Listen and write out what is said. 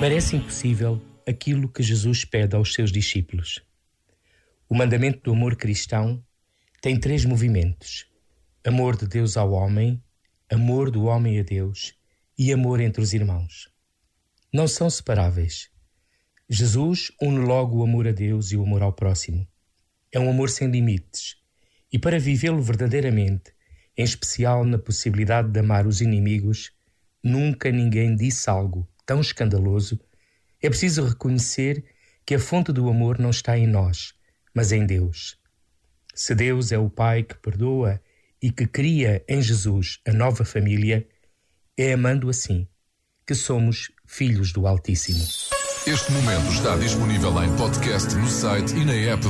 Parece impossível aquilo que Jesus pede aos seus discípulos. O mandamento do amor cristão tem três movimentos: amor de Deus ao homem, amor do homem a Deus e amor entre os irmãos. Não são separáveis. Jesus une logo o amor a Deus e o amor ao próximo. É um amor sem limites. E para vivê-lo verdadeiramente, em especial na possibilidade de amar os inimigos, nunca ninguém disse algo tão escandaloso, é preciso reconhecer que a fonte do amor não está em nós, mas em Deus. Se Deus é o Pai que perdoa e que cria em Jesus a nova família, é amando assim que somos filhos do Altíssimo. Este momento está disponível em podcast no site e na app